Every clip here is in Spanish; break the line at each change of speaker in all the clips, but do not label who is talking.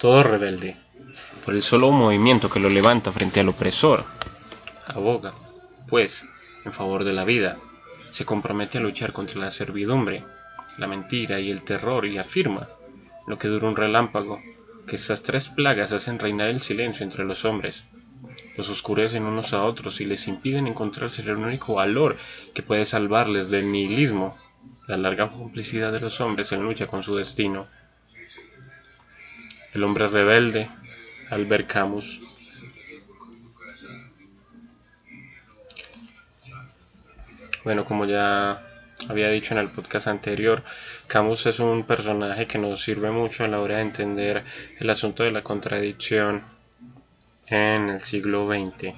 Todo rebelde, por el solo movimiento que lo levanta frente al opresor, aboga, pues, en favor de la vida, se compromete a luchar contra la servidumbre, la mentira y el terror y afirma, lo que dura un relámpago, que estas tres plagas hacen reinar el silencio entre los hombres, los oscurecen unos a otros y les impiden encontrarse el único valor que puede salvarles del nihilismo, la larga complicidad de los hombres en lucha con su destino. El hombre rebelde, Albert Camus. Bueno, como ya había dicho en el podcast anterior, Camus es un personaje que nos sirve mucho a la hora de entender el asunto de la contradicción en el siglo XX.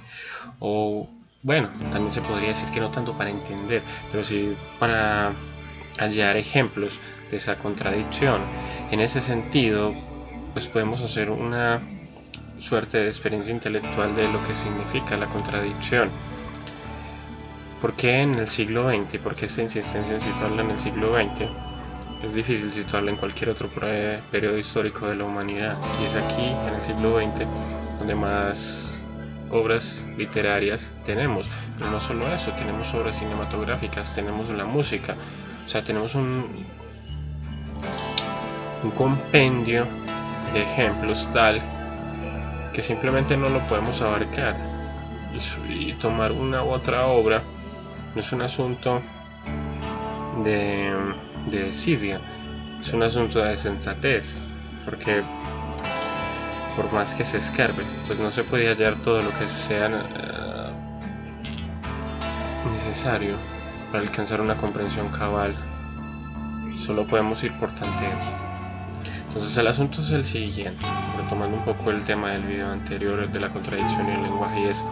O bueno, también se podría decir que no tanto para entender, pero sí para hallar ejemplos de esa contradicción. En ese sentido, pues podemos hacer una suerte de experiencia intelectual de lo que significa la contradicción. ¿Por qué en el siglo XX? ¿Por qué esta insistencia en situarla en el siglo XX? Es difícil situarla en cualquier otro periodo histórico de la humanidad. Y es aquí, en el siglo XX, donde más obras literarias tenemos. Pero no solo eso, tenemos obras cinematográficas, tenemos la música. O sea, tenemos un, un compendio de ejemplos tal que simplemente no lo podemos abarcar y, tomar una u otra obra no es un asunto de, de desidia, es un asunto de sensatez, porque por más que se escarbe, pues no se puede hallar todo lo que sea eh, necesario para alcanzar una comprensión cabal. Solo podemos ir por tanteos. Entonces el asunto es el siguiente, retomando un poco el tema del video anterior de la contradicción y el lenguaje, y es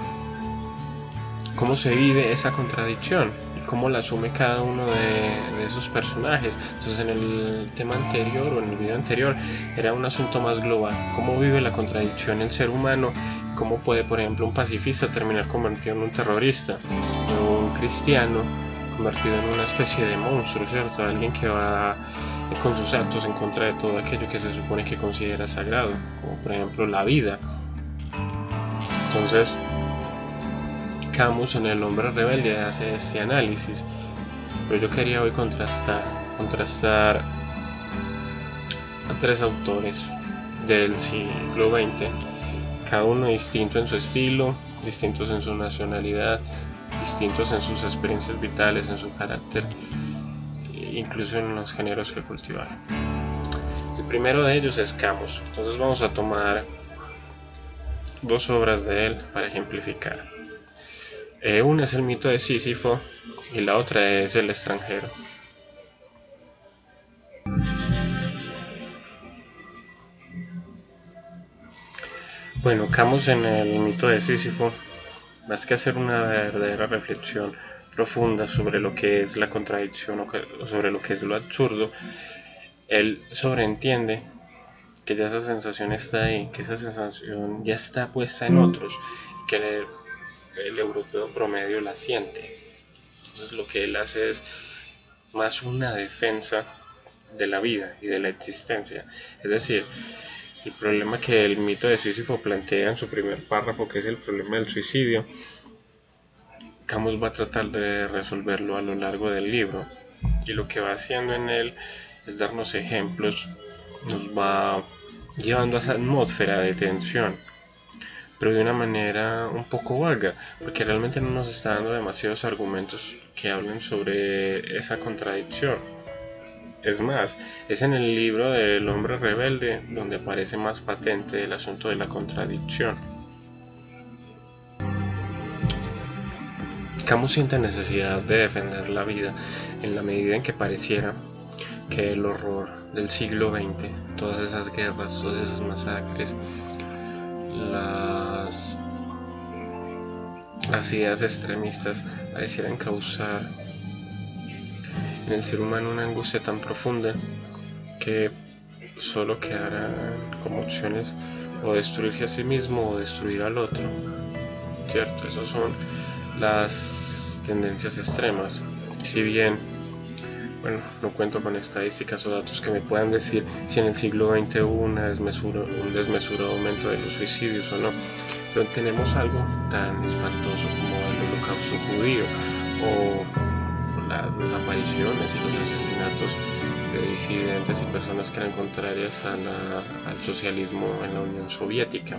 cómo se vive esa contradicción y cómo la asume cada uno de, esos personajes. Entonces en el tema anterior o en el video anterior era un asunto más global, cómo vive la contradicción el ser humano, cómo puede por ejemplo un pacifista terminar convertido en un terrorista o un cristiano convertido en una especie de monstruo, ¿cierto? Alguien que va con sus actos en contra de todo aquello que se supone que considera sagrado, como por ejemplo la vida. Entonces, Camus en El hombre rebelde hace ese análisis, pero yo quería hoy contrastar, contrastar a tres autores del siglo XX, cada uno distinto en su estilo, distintos en su nacionalidad, distintos en sus experiencias vitales, en su carácter incluso en los géneros que cultivar. El primero de ellos es Camus, entonces vamos a tomar dos obras de él para ejemplificar. Eh, una es el mito de Sísifo y la otra es el extranjero. Bueno, Camus en el mito de Sísifo, más que hacer una verdadera reflexión profunda sobre lo que es la contradicción o, sobre lo que es lo absurdo, él sobreentiende que ya esa sensación está ahí, que esa sensación ya está puesta en otros, que el, el europeo promedio la siente. Entonces lo que él hace es más una defensa de la vida y de la existencia. Es decir, el problema que el mito de Sísifo plantea en su primer párrafo, que es el problema del suicidio, Camus va a tratar de resolverlo a lo largo del libro y lo que va haciendo en él es darnos ejemplos, nos va llevando a esa atmósfera de tensión, pero de una manera un poco vaga, porque realmente no nos está dando demasiados argumentos que hablen sobre esa contradicción. Es más, es en el libro del hombre rebelde donde aparece más patente el asunto de la contradicción. Camus siente necesidad de defender la vida en la medida en que pareciera que el horror del siglo XX, todas esas guerras, todas esas masacres, las, ideas extremistas parecieran causar en el ser humano una angustia tan profunda que solo quedarán como opciones o destruirse a sí mismo o destruir al otro. ¿Cierto? Esos son las tendencias extremas. Si bien bueno, no cuento con estadísticas o datos que me puedan decir si en el siglo XX hubo una un desmesurado aumento de los suicidios o no, pero tenemos algo tan espantoso como el holocausto judío o las desapariciones y los asesinatos de disidentes y personas que eran contrarias al socialismo en la Unión Soviética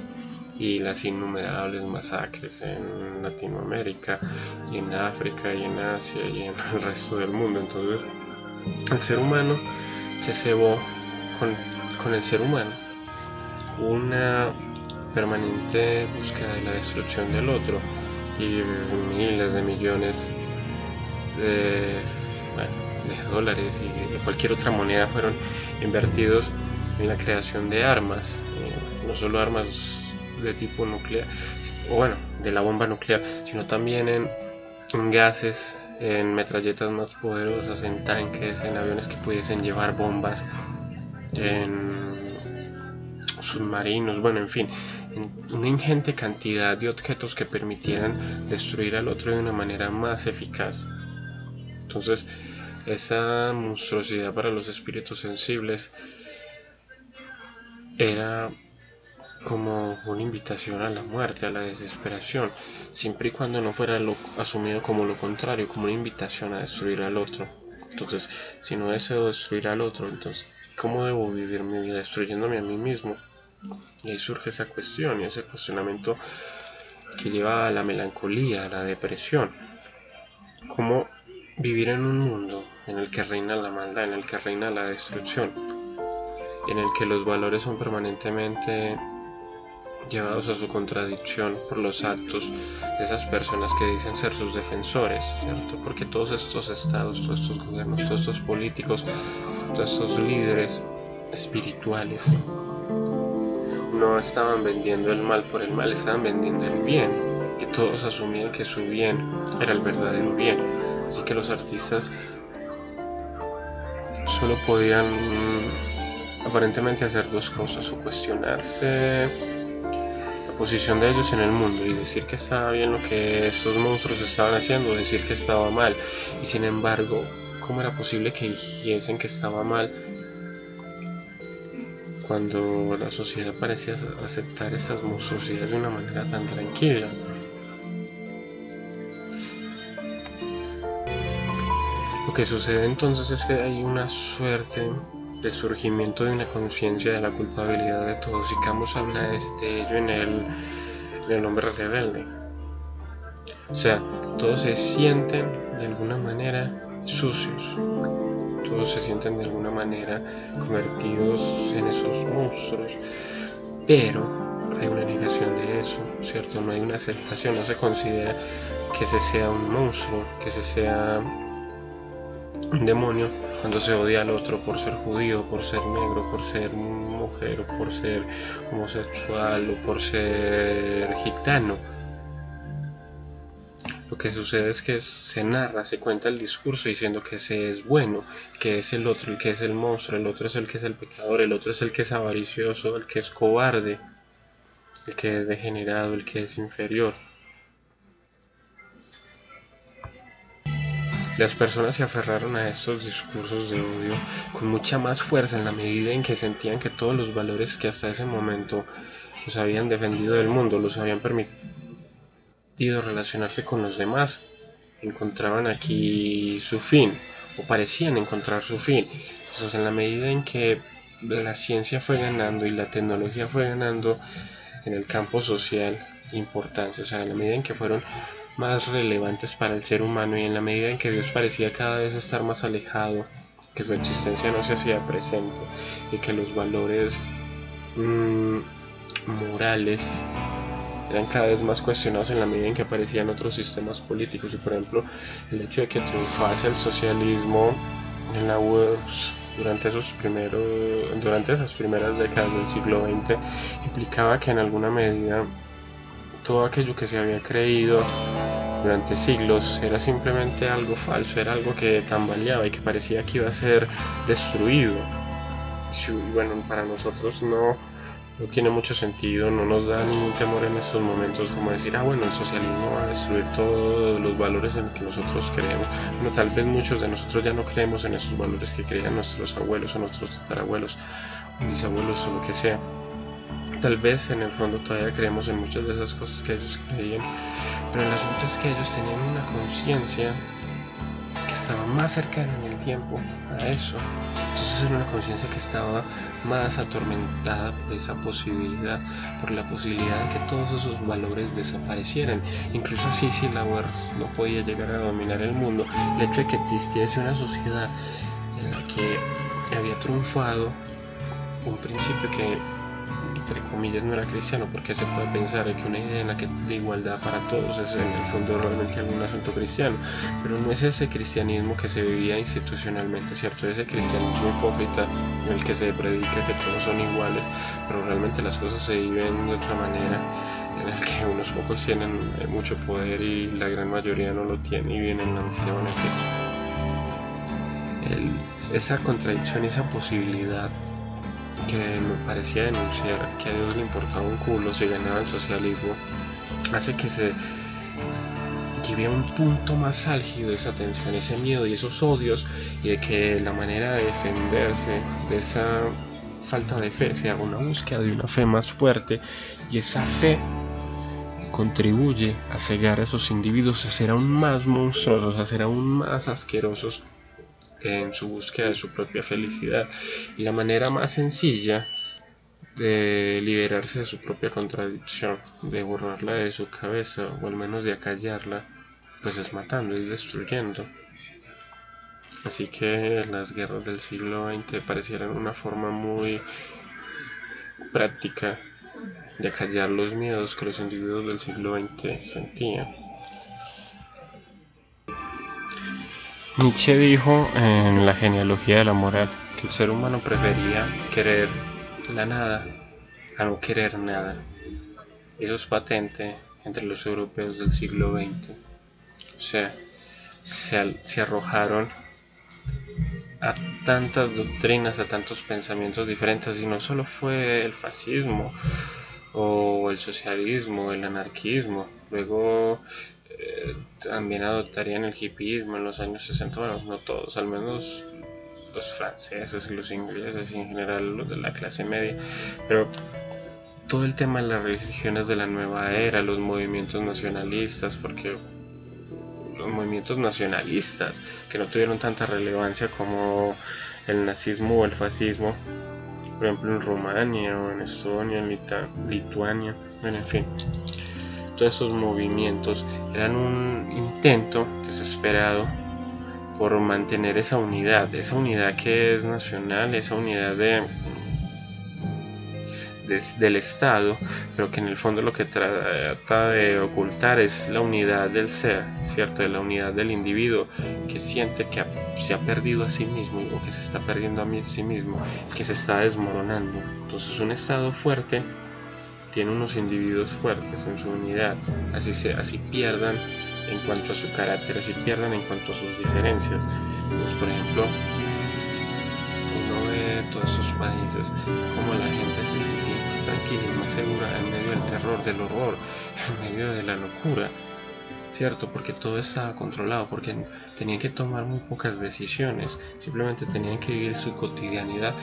y las innumerables masacres en Latinoamérica en África y en Asia y en el resto del mundo. Entonces el ser humano se cebó con, con el ser humano una permanente búsqueda de la destrucción del otro y miles de millones de, de dólares y de cualquier otra moneda fueron invertidos en la creación de armas, eh, no solo armas de tipo nuclear, o bueno, de la bomba nuclear, sino también en, gases, en metralletas más poderosas, en tanques, en aviones que pudiesen llevar bombas, en submarinos, bueno, en fin, una ingente cantidad de objetos que permitieran destruir al otro de una manera más eficaz. Entonces, esa monstruosidad para los espíritus sensibles era como una invitación a la muerte, a la desesperación, siempre y cuando no fuera lo, asumido como lo contrario, como una invitación a destruir al otro. Entonces, si no deseo destruir al otro, entonces, ¿cómo debo vivir mi vida destruyéndome a mí mismo? Y ahí surge esa cuestión y ese cuestionamiento que lleva a la melancolía, a la depresión. ¿Cómo vivir en un mundo en el que reina la maldad, en el que reina la destrucción, en el que los valores son permanentemente llevados a su contradicción por los actos de esas personas que dicen ser sus defensores, ¿cierto? Porque todos estos estados, todos estos gobiernos, todos estos políticos, todos estos líderes espirituales no estaban vendiendo el mal por el mal, estaban vendiendo el bien y todos asumían que su bien era el verdadero bien. Así que los artistas solo podían aparentemente hacer dos cosas o cuestionarse posición de ellos en el mundo y decir que estaba bien lo que estos monstruos estaban haciendo, decir que estaba mal. Y sin embargo, ¿cómo era posible que dijesen que estaba mal cuando la sociedad parecía aceptar estas monstruosidades de una manera tan tranquila? Lo que sucede entonces es que hay una suerte de surgimiento de una conciencia de la culpabilidad de todos y Camus habla de ello en el, en el hombre rebelde. O sea, todos se sienten de alguna manera sucios, todos se sienten de alguna manera convertidos en esos monstruos, pero hay una negación de eso, ¿cierto? No hay una aceptación, no se considera que ese sea un monstruo, que ese sea demonio, cuando se odia al otro por ser judío, por ser negro, por ser mujer, o por ser homosexual o por ser gitano. Lo que sucede es que se narra, se cuenta el discurso diciendo que ese es bueno, que es el otro, el que es el monstruo, el otro es el que es el pecador, el otro es el que es avaricioso, el que es cobarde, el que es degenerado, el que es inferior. Las personas se aferraron a estos discursos de odio con mucha más fuerza en la medida en que sentían que todos los valores que hasta ese momento los habían defendido del mundo, los habían permitido relacionarse con los demás, encontraban aquí su fin o parecían encontrar su fin. Entonces en la medida en que la ciencia fue ganando y la tecnología fue ganando en el campo social importancia, o sea, en la medida en que fueron más relevantes para el ser humano y en la medida en que Dios parecía cada vez estar más alejado, que su existencia no se hacía presente y que los valores mm, morales eran cada vez más cuestionados en la medida en que aparecían otros sistemas políticos y por ejemplo el hecho de que triunfase el socialismo en la URSS durante esos primeros durante esas primeras décadas del siglo XX implicaba que en alguna medida todo aquello que se había creído durante siglos era simplemente algo falso, era algo que tambaleaba y que parecía que iba a ser destruido. Y bueno, para nosotros no, no tiene mucho sentido, no nos da ningún temor en estos momentos como decir, ah bueno, el socialismo va a destruir todos los valores en que nosotros creemos. Bueno, tal vez muchos de nosotros ya no creemos en esos valores que creían nuestros abuelos o nuestros tatarabuelos, o mis abuelos o lo que sea. Tal vez en el fondo todavía creemos en muchas de esas cosas que ellos creían, pero el asunto es que ellos tenían una conciencia que estaba más cercana en el tiempo a eso. Entonces era una conciencia que estaba más atormentada por esa posibilidad, por la posibilidad de que todos esos valores desaparecieran. Incluso así, si la UERS no podía llegar a dominar el mundo, el hecho de que existiese una sociedad en la que había triunfado un principio que entre comillas no era cristiano porque se puede pensar que una idea en la que de igualdad para todos es en el fondo realmente algún asunto cristiano pero no es ese cristianismo que se vivía institucionalmente cierto ese cristianismo hipócrita en el que se predica que todos son iguales pero realmente las cosas se viven de otra manera en el que unos pocos tienen mucho poder y la gran mayoría no lo tiene y vienen la el, esa contradicción esa posibilidad que me parecía denunciar que a Dios le importaba un culo si ganaba el socialismo, hace que se lleve a un punto más álgido esa tensión, ese miedo y esos odios, y de que la manera de defenderse de esa falta de fe sea una búsqueda de una fe más fuerte, y esa fe contribuye a cegar a esos individuos a ser aún más monstruosos, a ser aún más asquerosos en su búsqueda de su propia felicidad. Y la manera más sencilla de liberarse de su propia contradicción, de borrarla de su cabeza o al menos de acallarla, pues es matando y destruyendo. Así que las guerras del siglo XX parecieran una forma muy práctica de acallar los miedos que los individuos del siglo XX sentían. Nietzsche dijo en la genealogía de la moral que el ser humano prefería querer la nada a no querer nada. Eso es patente entre los europeos del siglo XX. O sea, se, arrojaron a tantas doctrinas, a tantos pensamientos diferentes, y no solo fue el fascismo o el socialismo, el anarquismo, luego eh, también adoptarían el hipismo en los años 60, bueno, no todos, al menos los franceses y los ingleses y en general los de la clase media, pero todo el tema de las religiones de la nueva era, los movimientos nacionalistas, porque los movimientos nacionalistas que no tuvieron tanta relevancia como el nazismo o el fascismo, por ejemplo en Rumania o en Estonia, en Lituania, bueno, en fin todos esos movimientos eran un intento desesperado por mantener esa unidad, esa unidad que es nacional, esa unidad de, del Estado, pero que en el fondo lo que trata de ocultar es la unidad del ser, ¿cierto? De la unidad del individuo que siente que se ha perdido a sí mismo o que se está perdiendo a sí mismo, que se está desmoronando. Entonces un Estado fuerte tiene unos individuos fuertes en su unidad, así, se, así pierdan en cuanto a su carácter, así pierdan en cuanto a sus diferencias. Entonces, por ejemplo, uno ve todos esos países como la gente se siente más tranquila y más segura en medio del terror, del horror, en medio de la locura. ¿Cierto? Porque todo estaba controlado, porque tenían que tomar muy pocas decisiones, simplemente tenían que vivir su cotidianidad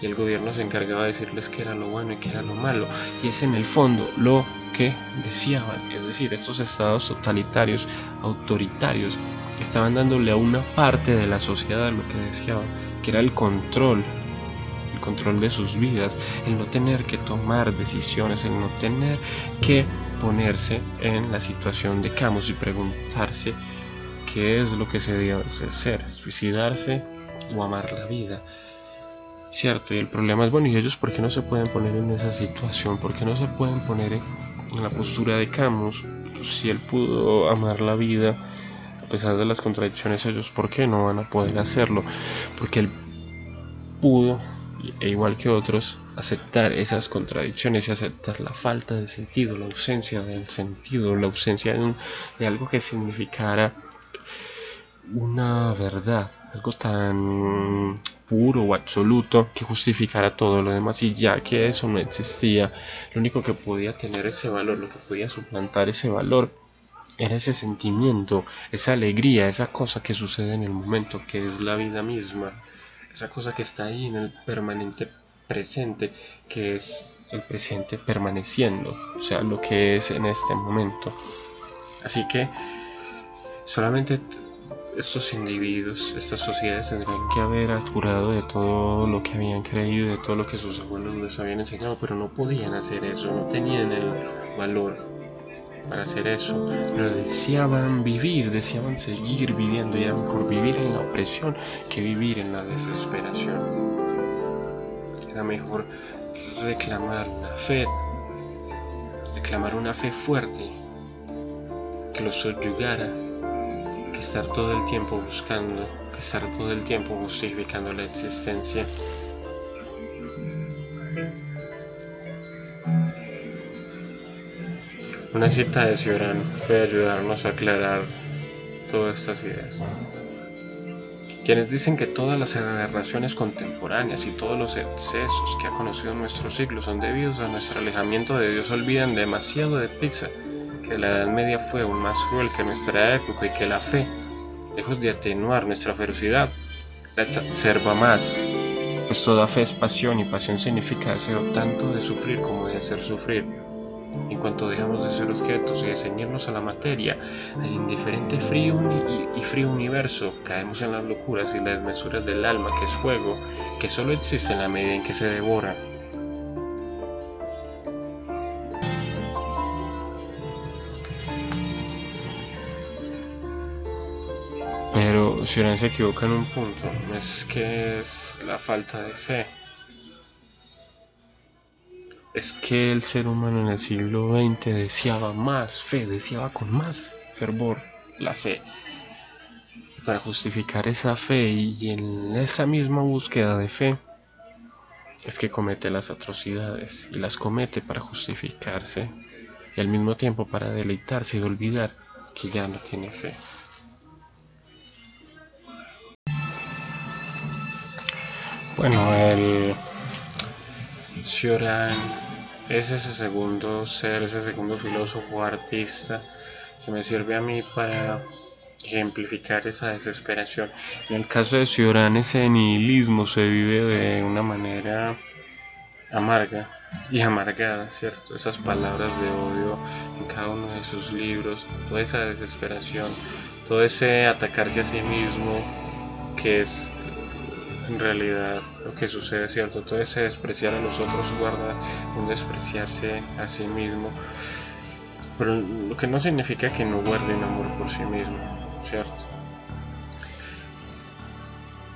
y el gobierno se encargaba de decirles qué era lo bueno y qué era lo malo. Y es en el fondo lo que deseaban, es decir, estos estados totalitarios, autoritarios, estaban dándole a una parte de la sociedad lo que deseaban, que era el control control de sus vidas, el no tener que tomar decisiones, el no tener que ponerse en la situación de Camus y preguntarse qué es lo que se debe hacer, suicidarse o amar la vida. Cierto, y el problema es, bueno, ¿y ellos por qué no se pueden poner en esa situación? ¿Por qué no se pueden poner en la postura de Camus? Si él pudo amar la vida, a pesar de las contradicciones, ellos, ¿por qué no van a poder hacerlo? Porque él pudo e igual que otros, aceptar esas contradicciones y aceptar la falta de sentido, la ausencia del sentido, la ausencia de, algo que significara una verdad, algo tan puro o absoluto que justificara todo lo demás. Y ya que eso no existía, lo único que podía tener ese valor, lo que podía suplantar ese valor era ese sentimiento, esa alegría, esa cosa que sucede en el momento, que es la vida misma, esa cosa que está ahí en el permanente presente, que es el presente permaneciendo, o sea, lo que es en este momento. Así que solamente estos individuos, estas sociedades tendrían que haber jurado de todo lo que habían creído, de todo lo que sus abuelos les habían enseñado, pero no podían hacer eso, no tenían el valor para hacer eso, pero deseaban vivir, deseaban seguir viviendo y era mejor vivir en la opresión que vivir en la desesperación. Era mejor reclamar la fe, reclamar una fe fuerte que los subyugara, que estar todo el tiempo buscando, que estar todo el tiempo justificando la existencia. Una cita de Cioran puede ayudarnos a aclarar todas estas ideas. Quienes dicen que todas las narraciones contemporáneas y todos los excesos que ha conocido nuestro siglo son debidos a nuestro alejamiento de Dios olvidan demasiado de deprisa que la Edad Media fue aún más cruel que nuestra época y que la fe, lejos de atenuar nuestra ferocidad, la exacerba más, pues toda fe es pasión y pasión significa deseo tanto de sufrir como de hacer sufrir. En cuanto dejamos de ser objetos y de ceñirnos a la materia, al indiferente frío y, frío universo, caemos en las locuras y las desmesuras del alma, que es fuego, que solo existe en la medida en que se devora. Pero si se equivoca en un punto, es que es la falta de fe es que el ser humano en el siglo XX deseaba más fe, deseaba con más fervor la fe. Para justificar esa fe y en esa misma búsqueda de fe es que comete las atrocidades y las comete para justificarse y al mismo tiempo para deleitarse y olvidar que ya no tiene fe. Bueno, el Cioran es ese segundo ser, ese segundo filósofo artista que me sirve a mí para ejemplificar esa desesperación. En el caso de Cioran, ese nihilismo se vive de una manera amarga y amargada, ¿cierto? Esas palabras de odio en cada uno de sus libros, toda esa desesperación, todo ese atacarse a sí mismo que es en realidad lo que sucede, ¿cierto? Todo ese despreciar a los otros guarda un despreciarse a sí mismo, pero lo que no significa que no guarde un amor por sí mismo, ¿cierto?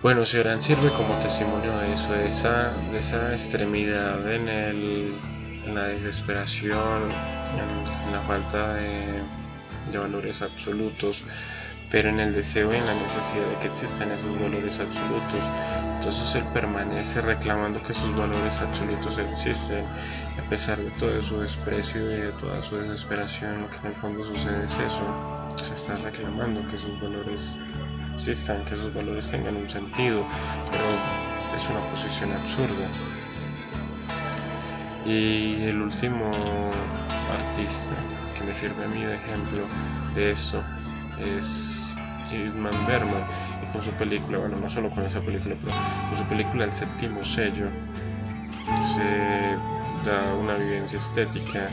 Bueno, Sioran sirve como testimonio de eso, de esa, de esa extremidad en, el, en la desesperación, en, la falta de, de valores absolutos, pero en el deseo y en la necesidad de que existan esos valores absolutos. Entonces él permanece reclamando que esos valores absolutos existen. a pesar de todo su desprecio y de toda su desesperación, lo que en el fondo sucede es eso. Se está reclamando que esos valores existan, que esos valores tengan un sentido, pero es una posición absurda. Y el último artista que me sirve a mí de ejemplo de esto es Idman Berman y con su película, bueno, no solo con esa película, pero con su película El séptimo sello se da una vivencia estética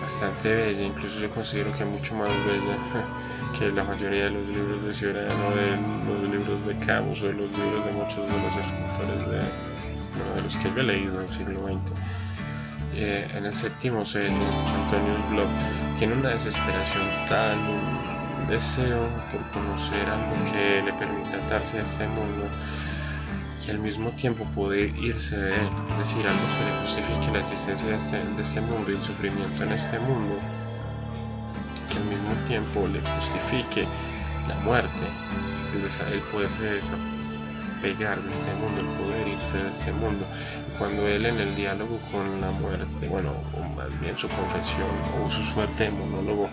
bastante bella, incluso yo considero que mucho más bella que la mayoría de los libros de Ciudadano, de los libros de Camus o de los libros de muchos de los escritores de, de los que he leído en el siglo XX. Eh, en el séptimo sello, Antonius Bloch tiene una desesperación tan deseo por conocer algo que le permita atarse a este mundo y al mismo tiempo poder irse de él, es decir, algo que le justifique la existencia de este, este mundo y el sufrimiento en este mundo, que al mismo tiempo le justifique la muerte, el, el poderse desapegar de este mundo, el poder irse de este mundo. Y cuando él en el diálogo con la muerte, bueno, o más bien su confesión o su suerte de monólogo,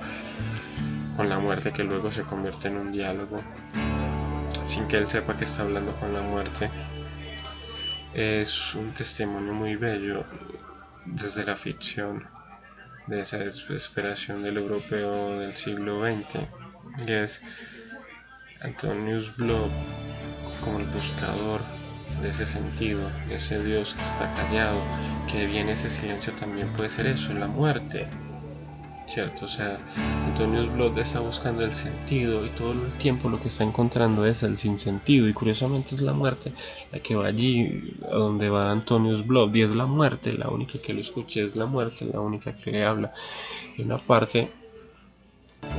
con la muerte que luego se convierte en un diálogo. sin que él sepa que está hablando con la muerte. Es un testimonio muy bello desde la ficción de esa desesperación del europeo del siglo XX, y es Antonius Bloch como el buscador de ese sentido, de ese Dios que está callado, que viene ese silencio también puede ser eso, la muerte, ¿cierto? O sea, Antonio Blood está buscando el sentido y todo el tiempo lo que está encontrando es el sinsentido y curiosamente es la muerte la que va allí a donde va Antonius Blood y es la muerte, la única que lo escucha es la muerte, la única que le habla. Y una parte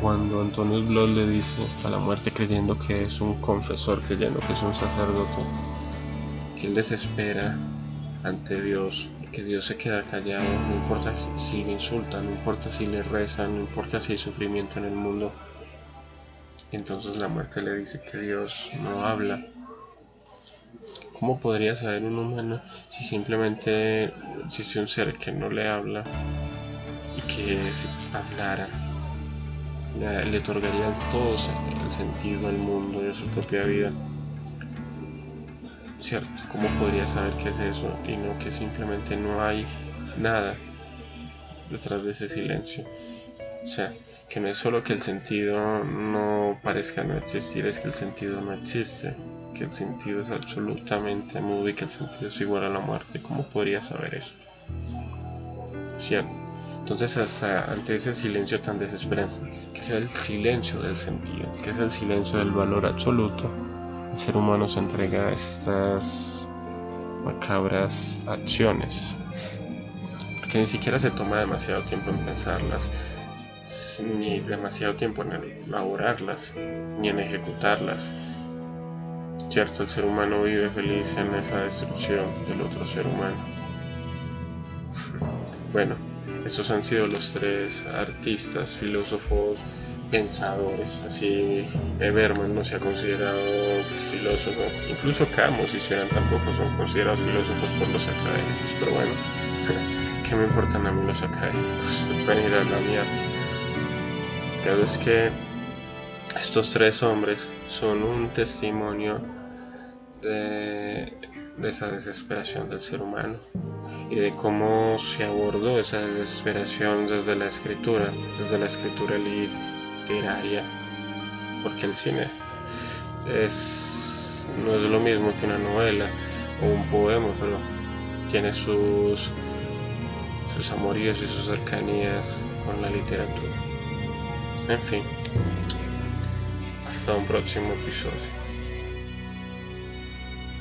cuando Antonius Blood le dice a la muerte creyendo que es un confesor, creyendo que es un sacerdote, que él desespera ante Dios, que Dios se queda callado, no importa si le insultan, no importa si le rezan, no importa si hay sufrimiento en el mundo. entonces la muerte le dice que Dios no habla. ¿Cómo podría saber un humano si simplemente existe un ser que no le habla y que si hablara le, otorgaría todo el sentido al mundo y a su propia vida? ¿Cierto? ¿Cómo podría saber qué es eso y no que simplemente no hay nada detrás de ese silencio? O sea, que no es solo que el sentido no parezca no existir, es que el sentido no existe, que el sentido es absolutamente mudo y que el sentido es igual a la muerte. ¿Cómo podría saber eso? ¿Cierto? Entonces, hasta ante ese silencio tan desesperante, que es el silencio del sentido, que es el silencio del valor absoluto, el ser humano se entrega a estas macabras acciones, porque ni siquiera se toma demasiado tiempo en pensarlas, ni demasiado tiempo en elaborarlas, ni en ejecutarlas. Cierto, el ser humano vive feliz en esa destrucción del otro ser humano. Bueno, estos han sido los tres artistas, filósofos, pensadores. Así Berman no se ha considerado filósofo. Incluso Camus y Cioran tampoco son considerados filósofos por los académicos. Pero bueno, ¿qué me importan a mí los académicos? Pueden ir a la mierda. Pero es que estos tres hombres son un testimonio de, esa desesperación del ser humano y de cómo se abordó esa desesperación desde la escritura, desde la escritura literaria, porque el cine es, no es lo mismo que una novela o un poema, pero tiene sus, sus amoríos y sus cercanías con la literatura. En fin, hasta un próximo episodio.